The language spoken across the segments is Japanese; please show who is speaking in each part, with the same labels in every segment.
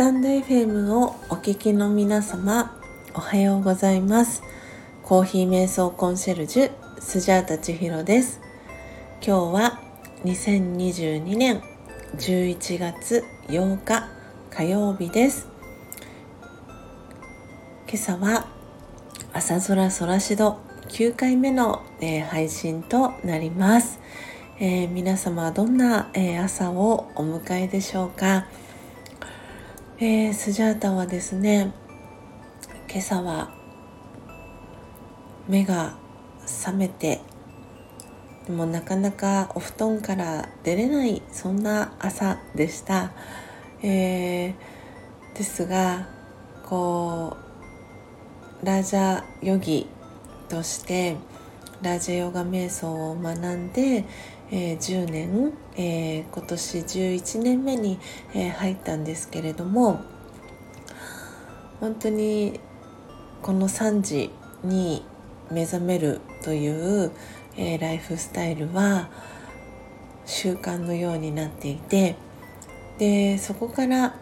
Speaker 1: タンド FM をお聞きの皆様おはようございます。コーヒー瞑想コンシェルジュスジャータ千尋です。今日は2022年11月8日火曜日です。今朝は朝空空しど9回目の、えー、配信となります、えー、皆様はどんな、えー、朝をお迎えでしょうか、えスジャータはですね今朝は目が覚めてでもなかなかお布団から出れないそんな朝でした、えー、ですがこうラージャヨギとしてラージャヨガ瞑想を学んで、えー、10年、えー、今年11年目に、えー、入ったんですけれども本当にこの3時に目覚めるという、え、ライフスタイルは習慣のようになっていてでそこから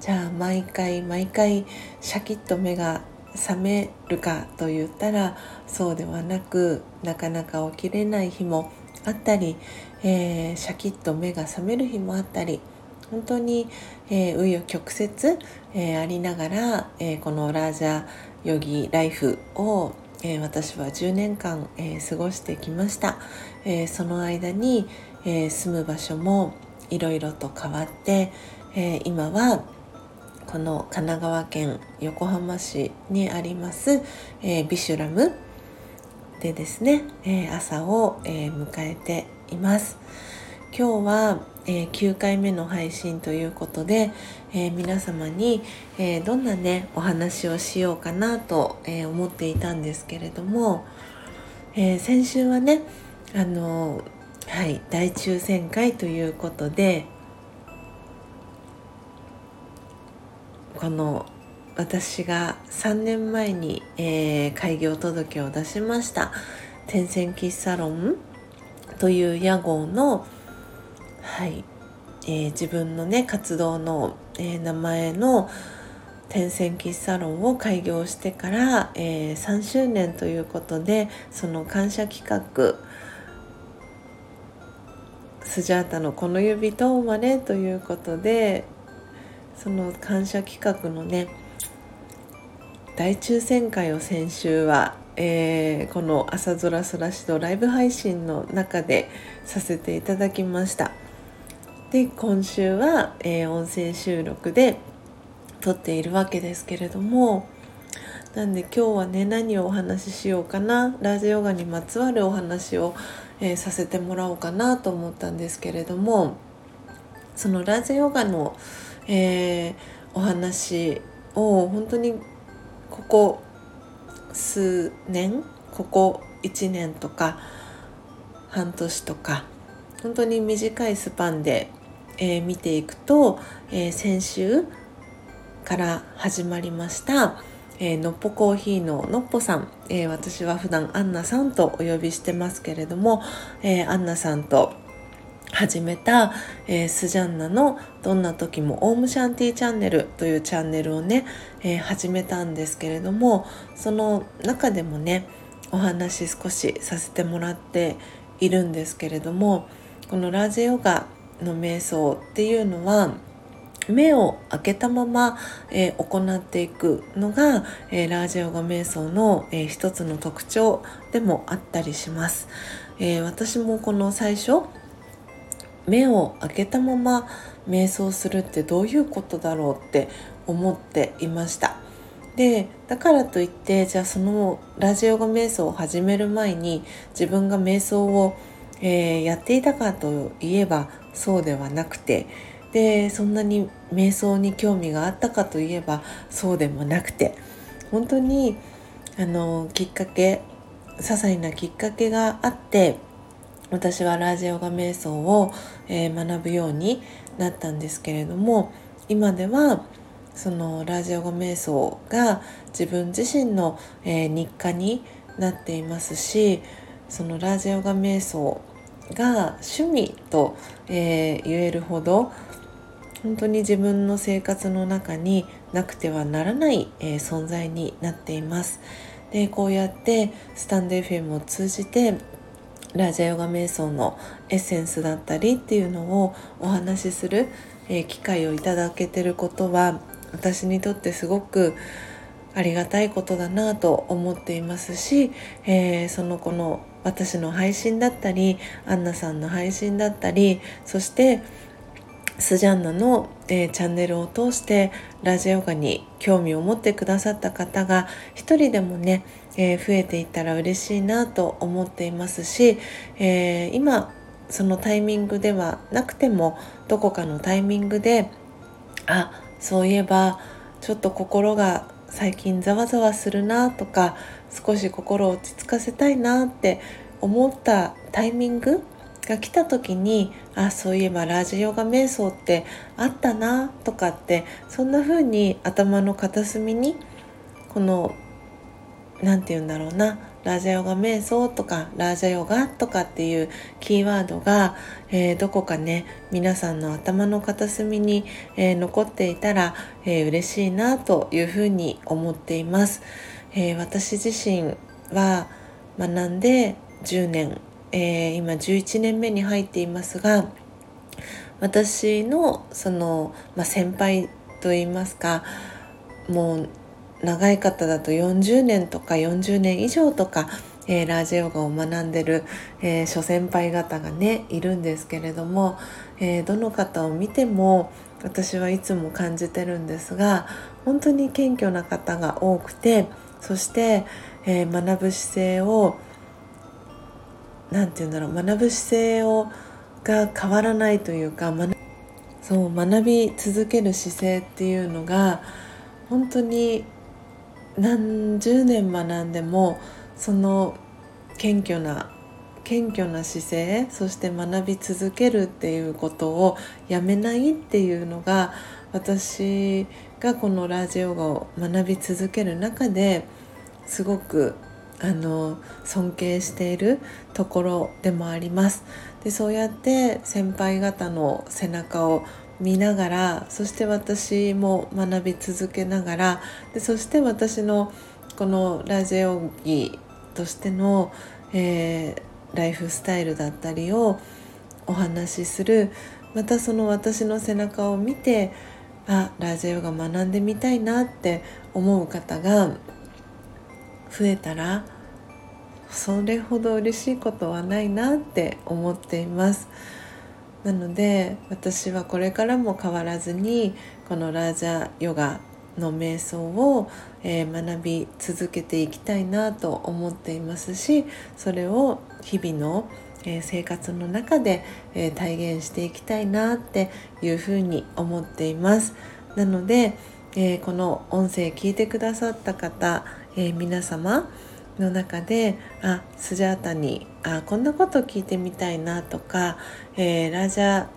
Speaker 1: じゃあ毎回毎回シャキッと目が覚めるかと言ったらそうではなくなかなか起きれない日もあったり、えー、シャキッと目が覚める日もあったり本当に、えー、紆余曲折、えー、ありながら、えー、このラージャヨギライフを、えー、私は10年間、えー、過ごしてきました、えー、その間に、えー、住む場所もいろいろと変わって、えー、今はこの神奈川県横浜市にあります、えー、ビシュラムでですね、えー、朝を、えー、迎えています。今日はえー、9回目の配信ということで、え、皆様に、え、どんなねお話をしようかなと、え思っていたんですけれども、え先週はねあのはい大抽選会ということでこの私が3年前に、え開業届を出しました。天線喫サロンという屋号のはい、えー、自分のね活動の、えー、名前の天線喫茶ロンを開業してから、えー、3周年ということでその感謝企画スジャータのこの指と生まれということでその感謝企画のね大抽選会を先週は、えー、この朝空そらしとライブ配信の中でさせていただきました。で今週は、えー、音声収録で撮っているわけですけれどもなんで今日はね何をお話ししようかなラジオガにまつわるお話を、えー、させてもらおうかなと思ったんですけれどもそのラジオガの、えー、お話を本当にここ数年ここ1年とか半年とか本当に短いスパンでえー、見ていくと、えー、先週から始まりました、えー、のっぽコーヒーののっぽさん、え、私は普段アンナさんとお呼びしてますけれども、えー、アンナさんと始めた、えー、スジャンナのどんな時もオームシャンティチャンネルというチャンネルをね、えー、始めたんですけれどもその中でもねお話少しさせてもらっているんですけれどもこのラージヨガの瞑想っていうのは目を開けたまま、えー、行っていくのが、えー、ラージヨガ瞑想の、えー、一つの特徴でもあったりします、え私もこの最初目を開けたまま瞑想するってどういうことだろうって思っていました。でだからといってじゃあそのラジオガ瞑想を始める前に自分が瞑想を、えー、やっていたかといえばそうではなくてでそんなに瞑想に興味があったかといえばそうでもなくて本当にあのきっかけ些細なきっかけがあって私はラージオガ瞑想を、え、学ぶようになったんですけれども今ではそのラージオガ瞑想が自分自身の、え、日課になっていますしそのラージオガ瞑想が趣味と、え、言えるほど本当に自分の生活の中になくてはならない、え、存在になっています。でこうやってスタンド FM を通じてラジャヨガ瞑想のエッセンスだったりっていうのをお話しする、え、機会をいただけてることは私にとってすごくありがたいことだなと思っていますし、えー、その子の私の配信だったりアンナさんの配信だったりそしてスジャンナの、えー、チャンネルを通してラジオガに興味を持ってくださった方が一人でもね、えー、増えていったら嬉しいなと思っていますし、えー、今そのタイミングではなくてもどこかのタイミングであそういえばちょっと心が最近ざわざわするなとか少し心を落ち着かせたいなって思ったタイミングが来た時にあそういえばラジオガ瞑想ってあったなとかってそんな風に頭の片隅にこの何て言うんだろうなラジヨガ瞑想とかラージヨガとかっていうキーワードが、えー、どこかね皆さんの頭の片隅に、えー、残っていたら、えー、嬉しいなというふうに思っています、え私自身は学んで10年えー、今11年目に入っていますが私のその、まあ、先輩といいますかもう長い方だと40年とか40年以上とか、えー、ラージヨガを学んでる、えー、諸先輩方がねいるんですけれども、えー、どの方を見ても私はいつも感じてるんですが本当に謙虚な方が多くてそして、え学ぶ姿勢を何て言うんだろう学ぶ姿勢をが変わらないというかそう学び続ける姿勢っていうのが本当に何十年学んでもその謙虚な謙虚な姿勢そして学び続けるっていうことをやめないっていうのが私がこのラジオを学び続ける中ですごくあの尊敬しているところでもあります。でそうやって先輩方の背中を見ながらそして私も学び続けながらでそして私のこのラジオギとしての、えー、ライフスタイルだったりをお話しする。またその私の背中を見てあラジオが学んでみたいなって思う方が増えたらそれほど嬉しいことはないなって思っています。なので私はこれからも変わらずにこのラージャヨガの瞑想を、えー、学び続けていきたいなと思っていますしそれを日々の、えー、生活の中で、えー、体現していきたいなっていうふうに思っています。なので、えこの音声聞いてくださった方、え皆様の中であスジャータにあこんなこと聞いてみたいなとか、えー、ラジャ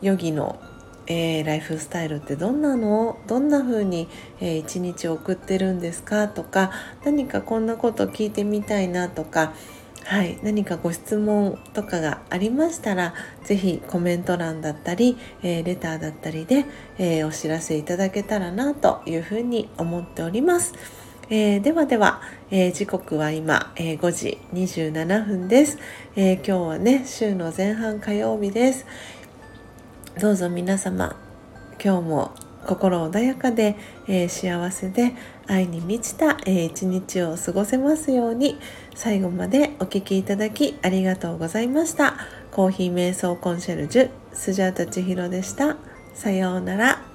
Speaker 1: ヨギの、えー、ライフスタイルってどんなの？どんな風に、えー、一日送ってるんですかとか何かこんなこと聞いてみたいなとかはい、何かご質問とかがありましたら是非コメント欄だったり、えー、レターだったりで、えー、お知らせいただけたらなというふうに思っております。えー、ではでは、えー、時刻は今、えー、5時27分です、え今日はね週の前半火曜日です。どうぞ皆様今日も心穏やかで、え幸せで愛に満ちた、え一日を過ごせますように最後までお聴きいただきありがとうございました。コーヒー瞑想コンシェルジュスジャータ千尋でした。さようなら。